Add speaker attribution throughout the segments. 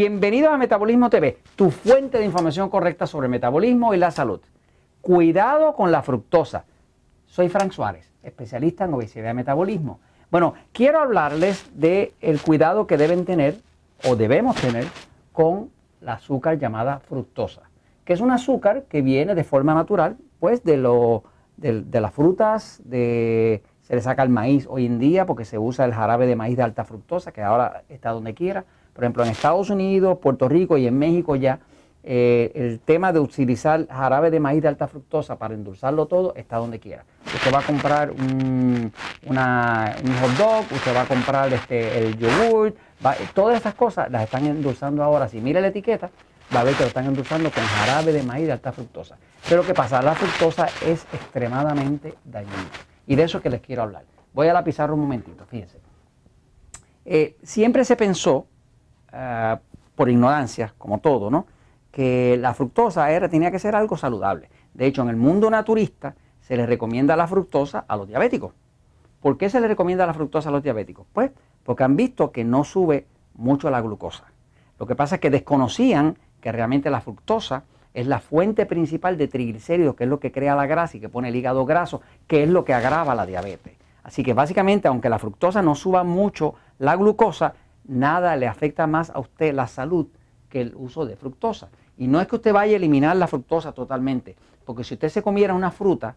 Speaker 1: Bienvenidos a Metabolismo TV, tu fuente de información correcta sobre metabolismo y la salud. Cuidado con la fructosa. Soy Frank Suárez, especialista en obesidad y metabolismo. Bueno, quiero hablarles del el cuidado que deben tener o debemos tener con la azúcar llamada fructosa, que es un azúcar que viene de forma natural, pues de, lo, de, de las frutas, de, se le saca el maíz hoy en día porque se usa el jarabe de maíz de alta fructosa, que ahora está donde quiera. Por ejemplo, en Estados Unidos, Puerto Rico y en México ya eh, el tema de utilizar jarabe de maíz de alta fructosa para endulzarlo todo está donde quiera. Usted va a comprar un, hot dog, usted va a comprar este, el yogur, todas esas cosas las están endulzando ahora. Si mire la etiqueta, va a ver que lo están endulzando con jarabe de maíz de alta fructosa. Pero ¿qué pasa? La fructosa es extremadamente dañina. Y de eso que les quiero hablar. Voy a la pizarra un momentito, fíjense. Eh, siempre se pensó, ah, por ignorancia, como todo, ¿no? que la fructosa era, tenía que ser algo saludable. De hecho, en el mundo naturista se le recomienda la fructosa a los diabéticos. ¿Por qué se le recomienda la fructosa a los diabéticos? Pues porque han visto que no sube mucho la glucosa. Lo que pasa es que desconocían que realmente la fructosa es la fuente principal de triglicéridos, que es lo que crea la grasa y que pone el hígado graso, que es lo que agrava la diabetes. Así que básicamente, aunque la fructosa no suba mucho la glucosa, nada le afecta más a usted la salud que el uso de fructosa. Y no es que usted vaya a eliminar la fructosa totalmente, porque si usted se comiera una fruta,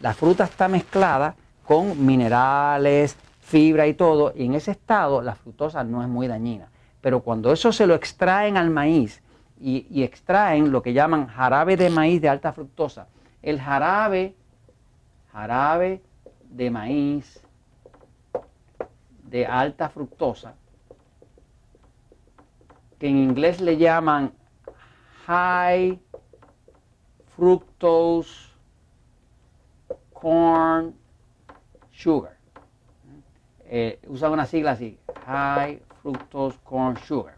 Speaker 1: la fruta está mezclada con minerales, fibra y todo, y en ese estado la fructosa no es muy dañina. Pero cuando eso se lo extraen al maíz y, extraen lo que llaman jarabe de maíz de alta fructosa, el jarabe, jarabe de maíz de alta fructosa, en inglés le llaman high fructose corn sugar. Eh, usan una sigla así, high fructose corn sugar.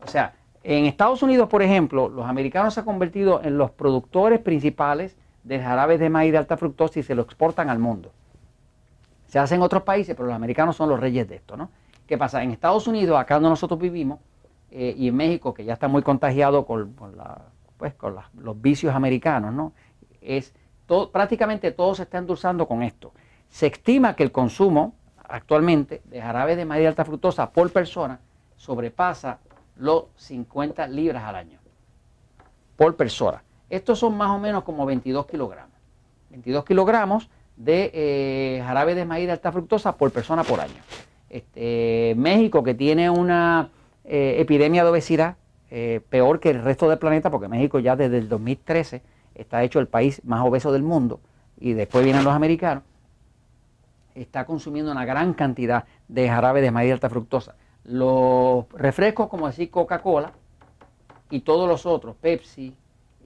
Speaker 1: O sea, en Estados Unidos, por ejemplo, los americanos se han convertido en los productores principales de jarabes de maíz de alta fructosa y se lo exportan al mundo. Se hace en otros países, pero los americanos son los reyes de esto, ¿no? ¿Qué pasa? En Estados Unidos, acá donde nosotros vivimos, eh, y México, que ya está muy contagiado con, pues, con los vicios americanos, ¿no? Es prácticamente todo se está endulzando con esto. Se estima que el consumo actualmente de jarabe de maíz de alta fructosa por persona sobrepasa los 50 libras al año por persona. Estos son más o menos como 22 kilogramos. 22 kilogramos de eh, jarabe de maíz de alta fructosa por persona por año. Este, México, que tiene una eh, epidemia de obesidad eh, peor que el resto del planeta, porque México ya desde el 2013 está hecho el país más obeso del mundo, y después vienen los americanos, está consumiendo una gran cantidad de jarabe de maíz de alta fructosa. Los refrescos, como decir Coca-Cola, y todos los otros, Pepsi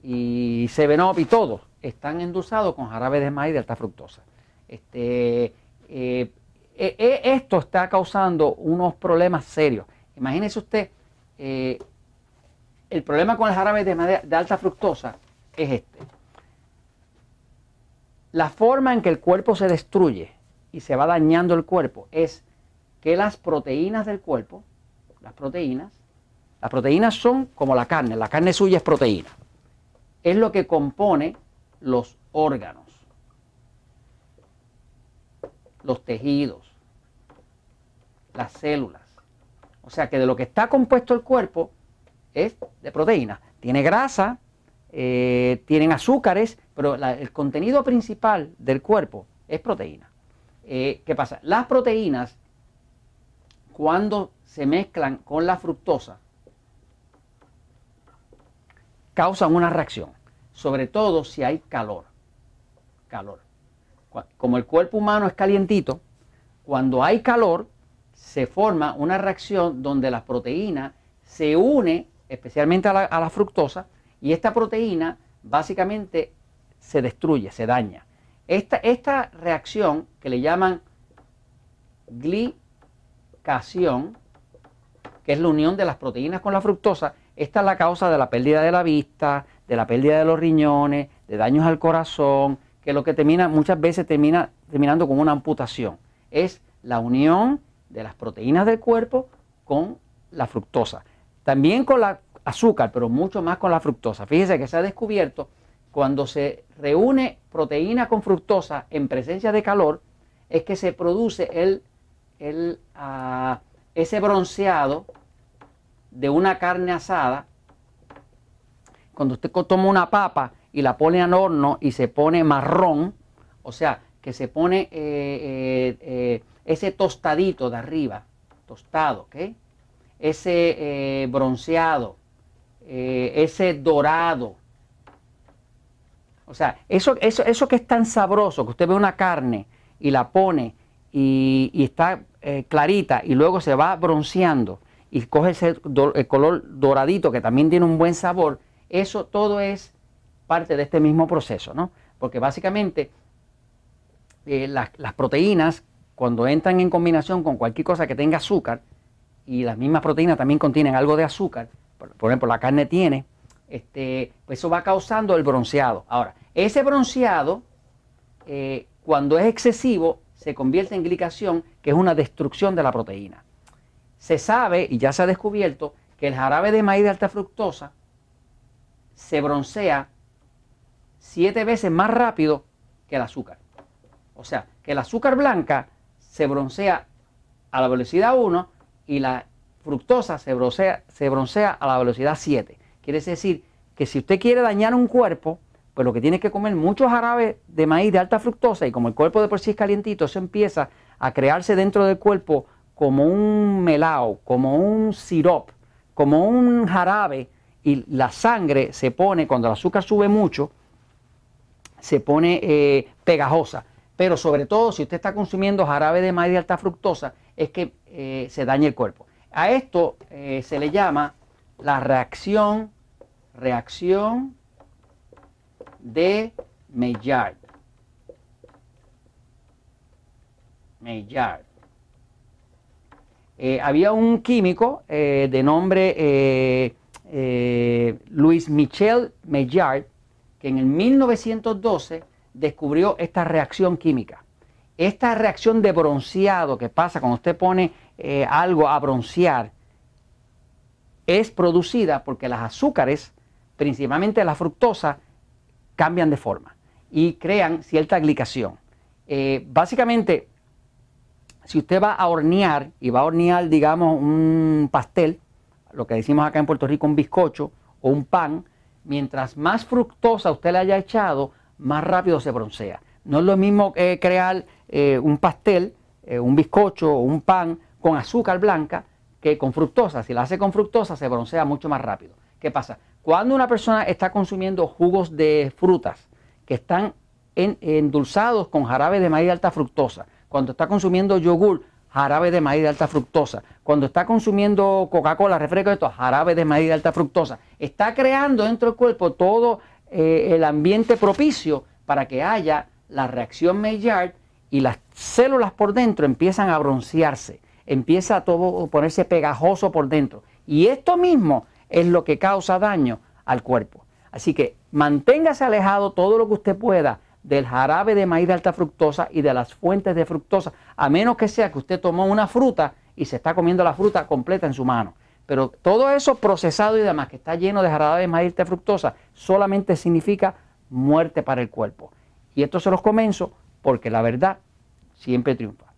Speaker 1: y Seven Up y todos, están endulzados con jarabe de maíz de alta fructosa. Este, eh, esto está causando unos problemas serios. Imagínese usted, eh, el problema con el jarabe de, de alta fructosa es este. La forma en que el cuerpo se destruye y se va dañando el cuerpo es que las proteínas del cuerpo, las proteínas, las proteínas son como la carne, la carne suya es proteína. Es lo que compone los órganos, los tejidos, las células. O sea que de lo que está compuesto el cuerpo es de proteínas. Tiene grasa, eh, tienen azúcares, pero el contenido principal del cuerpo es proteína. Eh, ¿Qué pasa? Las proteínas, cuando se mezclan con la fructosa, causan una reacción, sobre todo si hay calor. Calor. Como el cuerpo humano es calientito, cuando hay calor, se forma una reacción donde la proteína se une especialmente a la, fructosa y esta proteína básicamente se destruye, se daña. Esta, esta reacción que le llaman glicación, que es la unión de las proteínas con la fructosa, esta es la causa de la pérdida de la vista, de la pérdida de los riñones, de daños al corazón, que lo que termina muchas veces termina terminando con una amputación. Es la unión de las proteínas del cuerpo con la fructosa. también con la azúcar, pero mucho más con la fructosa. Fíjese que se ha descubierto cuando se reúne proteína con fructosa en presencia de calor, es que se produce el, el ah, ese bronceado de una carne asada. Cuando usted toma una papa y la pone al horno y se pone marrón, o sea, que se pone eh, eh, eh, ese tostadito de arriba, tostado, ¿ok? Ese bronceado, ese dorado. O sea, eso, eso, eso que es tan sabroso, que usted ve una carne y la pone y, está clarita y luego se va bronceando y coge ese el color doradito que también tiene un buen sabor, eso todo es parte de este mismo proceso, ¿no? Porque básicamente eh, las, proteínas, cuando entran en combinación con cualquier cosa que tenga azúcar, y las mismas proteínas también contienen algo de azúcar, por, ejemplo, la carne tiene, este, pues eso va causando el bronceado. Ahora, ese bronceado, eh, cuando es excesivo, se convierte en glicación, que es una destrucción de la proteína. Se sabe, y ya se ha descubierto, que el jarabe de maíz de alta fructosa se broncea siete veces más rápido que el azúcar. O sea, que el azúcar blanca se broncea a la velocidad 1 y la fructosa se broncea, se broncea a la velocidad 7. Quiere decir que si usted quiere dañar un cuerpo, pues lo que tiene que comer mucho jarabe de maíz de alta fructosa y como el cuerpo de por sí es calientito, eso empieza a crearse dentro del cuerpo como un melao, como un sirop, como un jarabe y la sangre se pone, cuando el azúcar sube mucho, se pone eh, pegajosa. Pero sobre todo si usted está consumiendo jarabe de maíz alta fructosa, es que eh, se daña el cuerpo. A esto eh, se le llama la reacción, reacción de Maillard. Maillard. había un químico de nombre Luis Michel Maillard que en el 1912 descubrió esta reacción química. Esta reacción de bronceado que pasa cuando usted pone eh, algo a broncear es producida porque las azúcares, principalmente la fructosa, cambian de forma y crean cierta glicación. Eh, básicamente, si usted va a hornear y va a hornear, digamos, un pastel, lo que decimos acá en Puerto Rico, un bizcocho o un pan, mientras más fructosa usted le haya echado, más rápido se broncea. No es lo mismo eh, crear eh, un pastel, eh, un bizcocho o un pan con azúcar blanca que con fructosa. Si la hace con fructosa, se broncea mucho más rápido. ¿Qué pasa? Cuando una persona está consumiendo jugos de frutas que están endulzados con jarabe de maíz de alta fructosa, cuando está consumiendo yogur jarabe de maíz de alta fructosa. Cuando está consumiendo Coca-Cola, refresco, esto, jarabe de maíz de alta fructosa. Está creando dentro del cuerpo todo eh, el ambiente propicio para que haya la reacción Maillard y las células por dentro empiezan a broncearse, empieza a todo ponerse pegajoso por dentro. Y esto mismo es lo que causa daño al cuerpo. Así que manténgase alejado todo lo que usted pueda del jarabe de maíz de alta fructosa y de las fuentes de fructosa, a menos que sea que usted tomó una fruta y se está comiendo la fruta completa en su mano. Pero todo eso procesado y demás que está lleno de jarabe de maíz de fructosa solamente significa muerte para el cuerpo. Y esto se los comenzo porque la verdad siempre triunfa.